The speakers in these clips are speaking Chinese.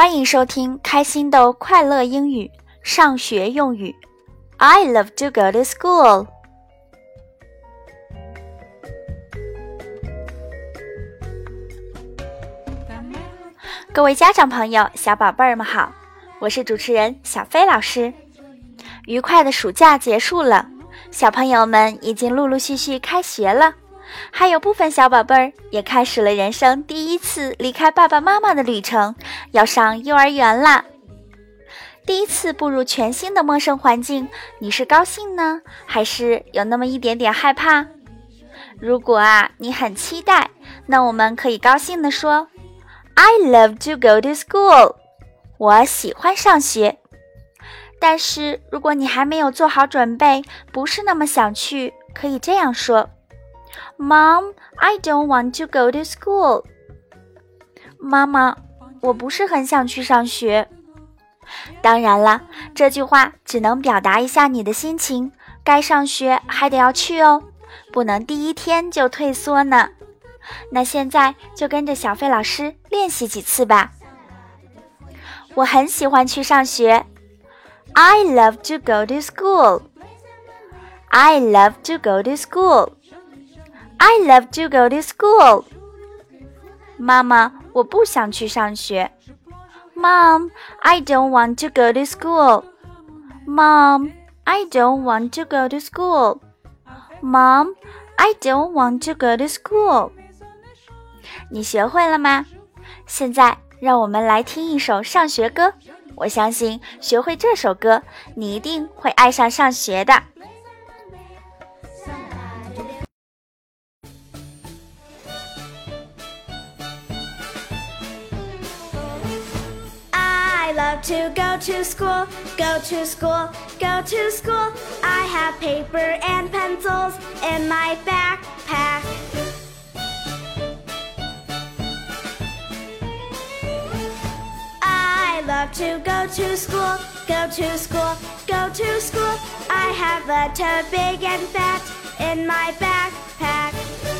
欢迎收听开心豆快乐英语上学用语。I love to go to school. 各位家长朋友、小宝贝儿们好，我是主持人小飞老师。愉快的暑假结束了，小朋友们已经陆陆续续开学了。还有部分小宝贝儿也开始了人生第一次离开爸爸妈妈的旅程，要上幼儿园啦。第一次步入全新的陌生环境，你是高兴呢，还是有那么一点点害怕？如果啊，你很期待，那我们可以高兴地说：“I love to go to school。”我喜欢上学。但是如果你还没有做好准备，不是那么想去，可以这样说。Mom, I don't want to go to school. 妈妈，我不是很想去上学。当然了，这句话只能表达一下你的心情。该上学还得要去哦，不能第一天就退缩呢。那现在就跟着小飞老师练习几次吧。我很喜欢去上学。I love to go to school. I love to go to school. I love to go to school. 妈妈，我不想去上学。Mom, I don't want to go to school. Mom, I don't want to go to school. Mom, I don't want to go to school. 你学会了吗？现在让我们来听一首上学歌。我相信学会这首歌，你一定会爱上上学的。To go to school, go to school, go to school. I have paper and pencils in my backpack. I love to go to school, go to school, go to school. I have a tote big and fat in my backpack.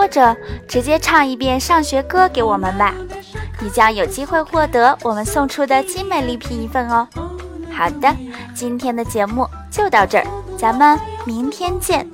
或者直接唱一遍上学歌给我们吧，你将有机会获得我们送出的精美礼品一份哦。好的，今天的节目就到这儿，咱们明天见。